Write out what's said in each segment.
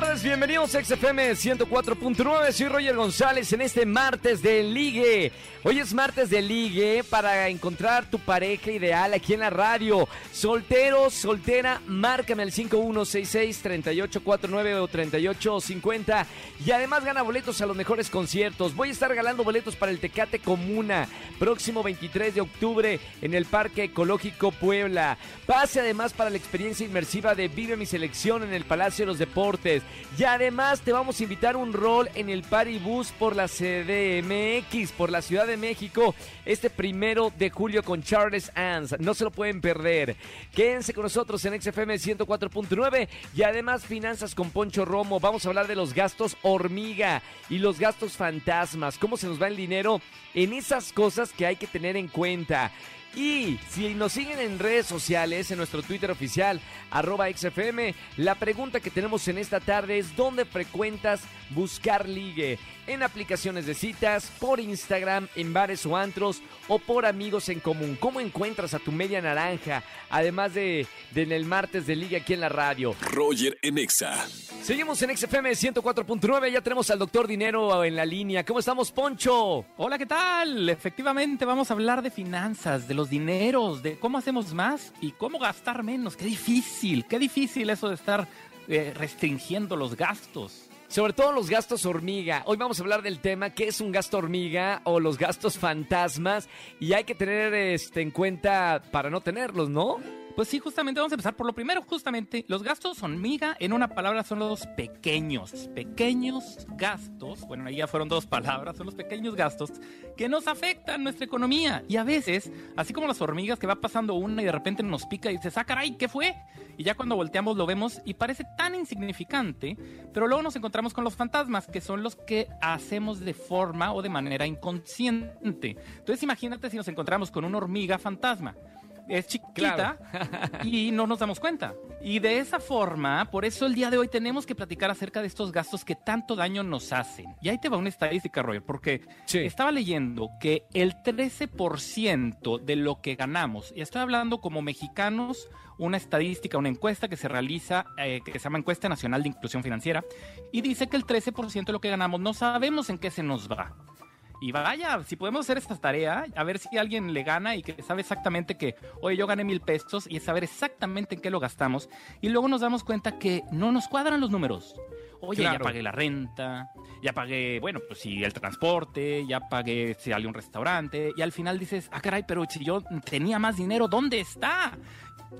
Tardes, bienvenidos a XFM 104.9. Soy Roger González en este martes de Ligue. Hoy es martes de Ligue para encontrar tu pareja ideal aquí en la radio. Soltero, soltera, márcame al 5166-3849 o 3850. Y además gana boletos a los mejores conciertos. Voy a estar regalando boletos para el Tecate Comuna, próximo 23 de octubre en el Parque Ecológico Puebla. Pase además para la experiencia inmersiva de Vive mi selección en el Palacio de los Deportes. Y además te vamos a invitar un rol en el Paribus por la CDMX, por la Ciudad de México, este primero de julio con Charles Ans. No se lo pueden perder. Quédense con nosotros en XFM 104.9 y además finanzas con Poncho Romo. Vamos a hablar de los gastos hormiga y los gastos fantasmas. Cómo se nos va el dinero en esas cosas que hay que tener en cuenta. Y si nos siguen en redes sociales, en nuestro Twitter oficial, arroba XFM, la pregunta que tenemos en esta tarde es ¿dónde frecuentas buscar ligue? En aplicaciones de citas, por Instagram, en bares o antros o por amigos en común. ¿Cómo encuentras a tu media naranja? Además de, en el martes de ligue aquí en la radio. Roger en Exa. Seguimos en XFM 104.9, ya tenemos al doctor Dinero en la línea. ¿Cómo estamos, Poncho? Hola, ¿qué tal? Efectivamente, vamos a hablar de finanzas, de los dineros, de cómo hacemos más y cómo gastar menos. Qué difícil, qué difícil eso de estar eh, restringiendo los gastos. Sobre todo los gastos hormiga. Hoy vamos a hablar del tema qué es un gasto hormiga o los gastos fantasmas y hay que tener este en cuenta para no tenerlos, ¿no? Pues sí, justamente vamos a empezar por lo primero, justamente los gastos hormiga, en una palabra son los pequeños, pequeños gastos, bueno, ahí ya fueron dos palabras, son los pequeños gastos que nos afectan nuestra economía y a veces, así como las hormigas que va pasando una y de repente nos pica y dices, ah, caray, ¿qué fue? Y ya cuando volteamos lo vemos y parece tan insignificante, pero luego nos encontramos con los fantasmas, que son los que hacemos de forma o de manera inconsciente. Entonces imagínate si nos encontramos con una hormiga fantasma es chiquita y no nos damos cuenta. Y de esa forma, por eso el día de hoy tenemos que platicar acerca de estos gastos que tanto daño nos hacen. Y ahí te va una estadística, Roger, porque estaba leyendo que el 13% de lo que ganamos, y estoy hablando como mexicanos, una estadística, una encuesta que se realiza, eh, que se llama Encuesta Nacional de Inclusión Financiera, y dice que el 13% de lo que ganamos no sabemos en qué se nos va. Y vaya, si podemos hacer esta tarea, a ver si alguien le gana y que sabe exactamente que, oye, yo gané mil pesos y saber exactamente en qué lo gastamos. Y luego nos damos cuenta que no nos cuadran los números. Oye, ya pagué la renta, ya pagué, bueno, pues sí, el transporte, ya pagué si salió un restaurante, y al final dices, ah, caray, pero si yo tenía más dinero, ¿dónde está?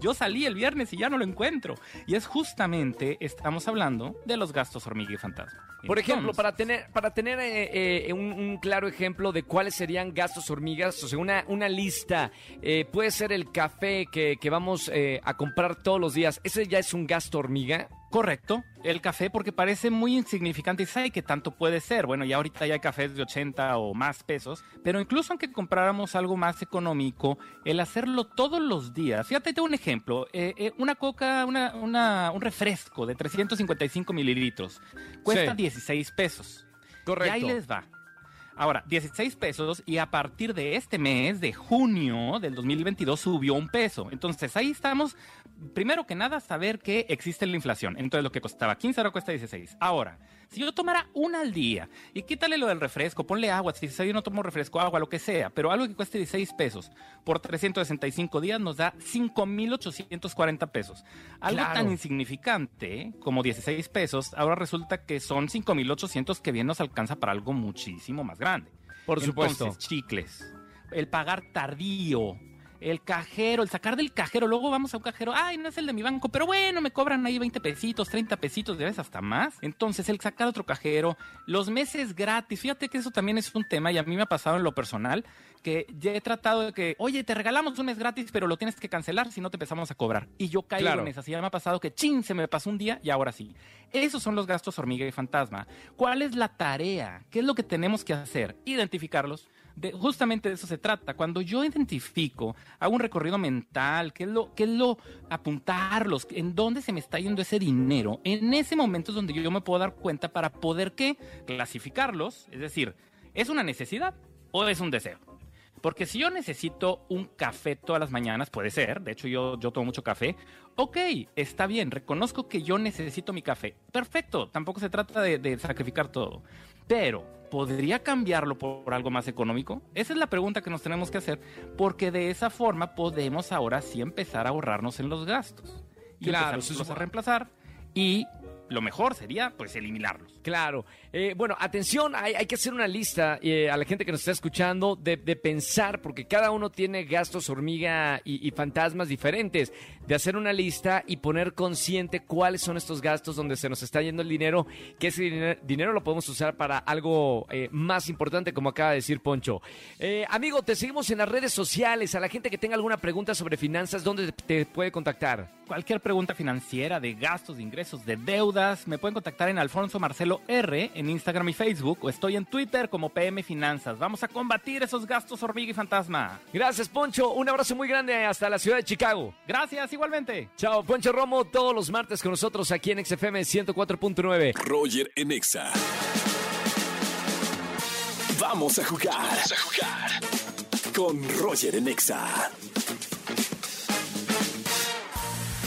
Yo salí el viernes y ya no lo encuentro. Y es justamente, estamos hablando de los gastos hormiga y fantasma. Por ejemplo, para tener, para tener eh, eh, un, claro ejemplo de cuáles serían gastos hormigas, o sea, una, una lista, eh, puede ser el café que, que vamos a comprar todos los días, ¿ese ya es un gasto hormiga? Correcto, el café porque parece muy insignificante y sabe que tanto puede ser. Bueno, ya ahorita ya hay cafés de 80 o más pesos, pero incluso aunque compráramos algo más económico, el hacerlo todos los días. Fíjate, tengo un ejemplo. Eh, eh, una coca, una, una, un refresco de 355 mililitros cuesta 16 pesos. Correcto. Y ahí les va. Ahora, 16 pesos y a partir de este mes, de junio del 2022, subió un peso. Entonces ahí estamos, primero que nada, saber que existe la inflación. Entonces lo que costaba 15 ahora cuesta 16. Ahora, si yo tomara una al día y quítale lo del refresco, ponle agua, si yo no tomo refresco, agua, lo que sea, pero algo que cueste 16 pesos por 365 días nos da 5,840 pesos. Algo tan insignificante como 16 pesos, ahora resulta que son 5,800 que bien nos alcanza para algo muchísimo más grande. Por supuesto. Entonces, chicles. El pagar tardío, el cajero, el sacar del cajero, luego vamos a un cajero, ay, no es el de mi banco, pero bueno, me cobran ahí 20 pesitos, 30 pesitos, de vez hasta más. Entonces, el sacar otro cajero, los meses gratis, fíjate que eso también es un tema y a mí me ha pasado en lo personal, que ya he tratado de que, oye, te regalamos un mes gratis, pero lo tienes que cancelar si no te empezamos a cobrar. Y yo caigo en esa, así ya me ha pasado que, chin, se me pasó un día y ahora sí. Esos son los gastos hormiga y fantasma. ¿Cuál es la tarea? ¿Qué es lo que tenemos que hacer? Identificarlos justamente de eso se trata. Cuando yo identifico, hago un recorrido mental, qué es lo, qué es lo, apuntarlos, en dónde se me está yendo ese dinero, en ese momento es donde yo me puedo dar cuenta para poder qué, clasificarlos, es decir, es una necesidad, o es un deseo? Porque si yo necesito un café todas las mañanas, puede ser, de hecho yo, yo tomo mucho café, ok, está bien, reconozco que yo necesito mi café. Perfecto, tampoco se trata de, de sacrificar todo. Pero, ¿podría cambiarlo por algo más económico? Esa es la pregunta que nos tenemos que hacer, porque de esa forma podemos ahora sí empezar a ahorrarnos en los gastos. Y Claro, es- a reemplazar y lo mejor sería pues eliminarlos. Claro. Eh, bueno, atención, hay, hay que hacer una lista eh, a la gente que nos está escuchando de, de pensar, porque cada uno tiene gastos hormiga y, fantasmas diferentes, de hacer una lista y poner consciente cuáles son estos gastos donde se nos está yendo el dinero, que ese diner- dinero lo podemos usar para algo eh, más importante, como acaba de decir Poncho. Eh, amigo, te seguimos en las redes sociales. A la gente que tenga alguna pregunta sobre finanzas, ¿dónde te puede contactar? Cualquier pregunta financiera, de gastos, de ingresos, de deudas, me pueden contactar en Alfonso Marcelo R en Instagram y Facebook o estoy en Twitter como PM Finanzas. Vamos a combatir esos gastos hormiga y fantasma. Gracias, Poncho. Un abrazo muy grande hasta la ciudad de Chicago. Gracias, igualmente. Chao, Poncho Romo, todos los martes con nosotros aquí en XFM 104.9. Roger en Exa. Vamos a jugar. Vamos a jugar. Con Roger en Exa.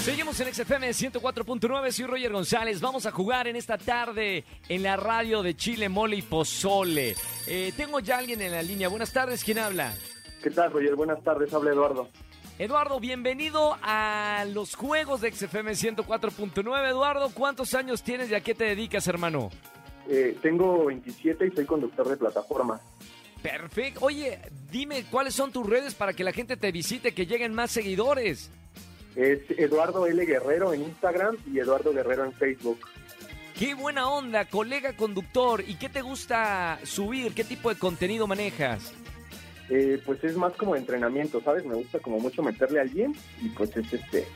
Seguimos en XFM 104.9, soy Roger González. Vamos a jugar en esta tarde en la radio de Chile, Mole y Pozole. Eh, tengo ya alguien en la línea. Buenas tardes, ¿quién habla? ¿Qué tal, Roger? Buenas tardes, habla Eduardo. Eduardo, bienvenido a los juegos de XFM 104.9. Eduardo, ¿cuántos años tienes y a qué te dedicas, hermano? Eh, tengo 27 y soy conductor de plataforma. Perfecto. Oye, dime cuáles son tus redes para que la gente te visite, que lleguen más seguidores. Es Eduardo L. Guerrero en Instagram y Eduardo Guerrero en Facebook. Qué buena onda, colega conductor. ¿Y qué te gusta subir? ¿Qué tipo de contenido manejas? Eh, pues es más como entrenamiento, ¿sabes? Me gusta como mucho meterle al bien y pues es este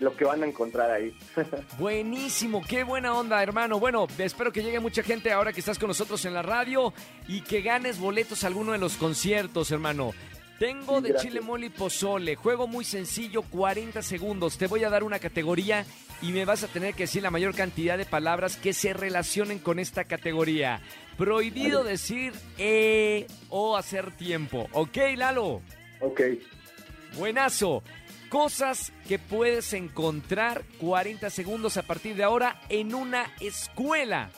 lo que van a encontrar ahí. Buenísimo, qué buena onda, hermano. Bueno, espero que llegue mucha gente ahora que estás con nosotros en la radio y que ganes boletos a alguno de los conciertos, hermano. Tengo de gracias. chile mole y pozole. Juego muy sencillo, 40 segundos. Te voy a dar una categoría y me vas a tener que decir la mayor cantidad de palabras que se relacionen con esta categoría. Prohibido decir eh o hacer tiempo. ¿Ok, Lalo? ok, Buenazo. Cosas que puedes encontrar 40 segundos a partir de ahora en una escuela.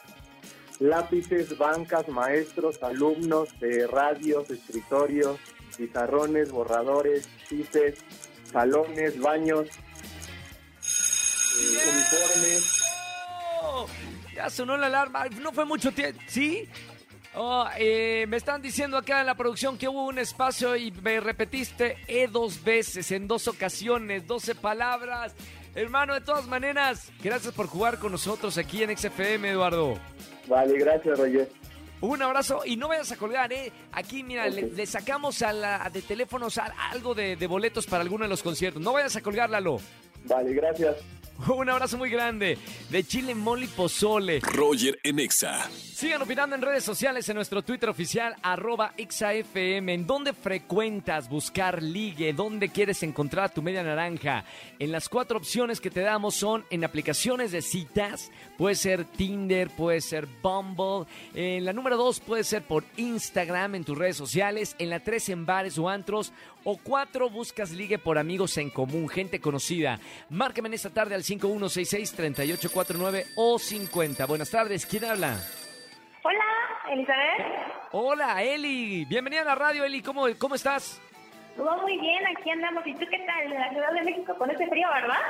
lápices, bancas, maestros, alumnos, eh, radios, escritorios, pizarrones, borradores, chises, salones, baños, eh, uniformes. ¡Oh! Ya sonó la alarma. No fue mucho tiempo. ¿Sí? Oh, eh, me están diciendo acá en la producción que hubo un espacio y me repetiste E dos veces, en dos ocasiones, 12 palabras. Hermano, de todas maneras, gracias por jugar con nosotros aquí en XFM, Eduardo. Vale, gracias, Roger. Un abrazo y no vayas a colgar, ¿eh? Aquí, mira, le, le sacamos a la, de teléfonos a- algo de, de boletos para alguno de los conciertos. No vayas a colgar, Lalo. Vale, gracias. Un abrazo muy grande de Chile Moli Pozole. Roger en Exa. Sigan opinando en redes sociales en nuestro Twitter oficial, arroba XAFM. ¿En dónde frecuentas buscar ligue? ¿Dónde quieres encontrar tu media naranja? En las cuatro opciones que te damos son en aplicaciones de citas. Puede ser Tinder, puede ser Bumble. En la número dos puede ser por Instagram en tus redes sociales. En la tres en bares o antros. O cuatro buscas ligue por amigos en común, gente conocida. Márcame en esta tarde al 5166-3849 o 50. Buenas tardes, ¿quién habla? Hola, Elizabeth. Hola, Eli. Bienvenida a la radio, Eli. ¿Cómo, cómo estás? Todo muy bien, aquí andamos. ¿Y tú qué tal? En la Ciudad de México con ese frío, ¿verdad?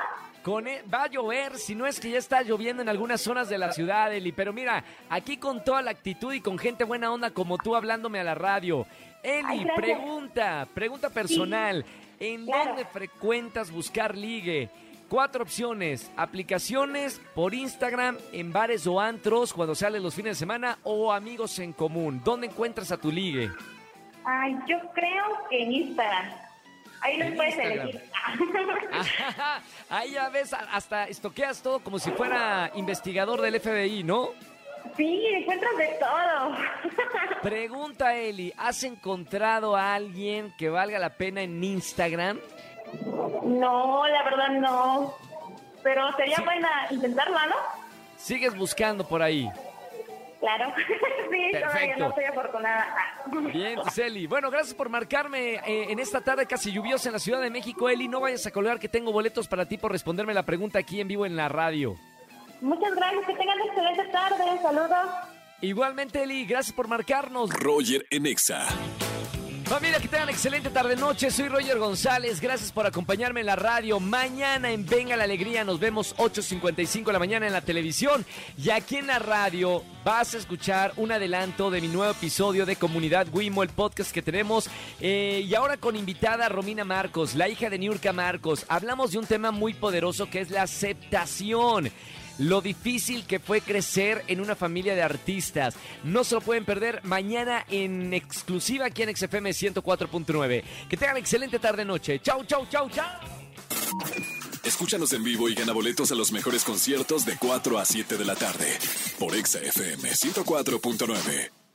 Con e- va a llover, si no es que ya está lloviendo en algunas zonas de la ciudad, Eli. Pero mira, aquí con toda la actitud y con gente buena onda como tú hablándome a la radio. Eli, Ay, pregunta, pregunta personal. ¿En claro. dónde frecuentas buscar ligue? Cuatro opciones, aplicaciones por Instagram, en bares o antros cuando sales los fines de semana o amigos en común. ¿Dónde encuentras a tu ligue? Ay, yo creo que en Instagram. Ahí los puedes Instagram. elegir. Ajá, Ahí ya ves, hasta estoqueas todo como si fuera investigador del FBI, ¿no? Sí, encuentras de todo. Pregunta Eli, ¿has encontrado a alguien que valga la pena en Instagram? no, la verdad no. Pero sería Sí. buena intentarla, ¿no? Sigues buscando por ahí. Claro. sí, todavía Perfecto. no soy afortunada. Bien, Eli. Bueno, gracias por marcarme eh, en esta tarde casi lluviosa en la Ciudad de México, Eli. No vayas a colgar que tengo boletos para ti por responderme la pregunta aquí en vivo en la radio. Muchas gracias, que tengan excelente tarde. Saludos. Igualmente, Eli, gracias por marcarnos. Roger en Exa. Familia, que tengan excelente tarde-noche. Soy Roger González. Gracias por acompañarme en la radio. Mañana en Venga la Alegría nos vemos 8.55 de la mañana en la televisión. Y aquí en la radio vas a escuchar un adelanto de mi nuevo episodio de Comunidad Wimo, el podcast que tenemos. Eh, y ahora con invitada Romina Marcos, la hija de Niurka Marcos. Hablamos de un tema muy poderoso que es la aceptación lo difícil que fue crecer en una familia de artistas. No se lo pueden perder mañana en exclusiva aquí en XFM 104.9. Que tengan excelente tarde-noche. Chau, chau, chau, chau. Escúchanos en vivo y gana boletos a los mejores conciertos de 4 a 7 de la tarde por Exa FM 104.9.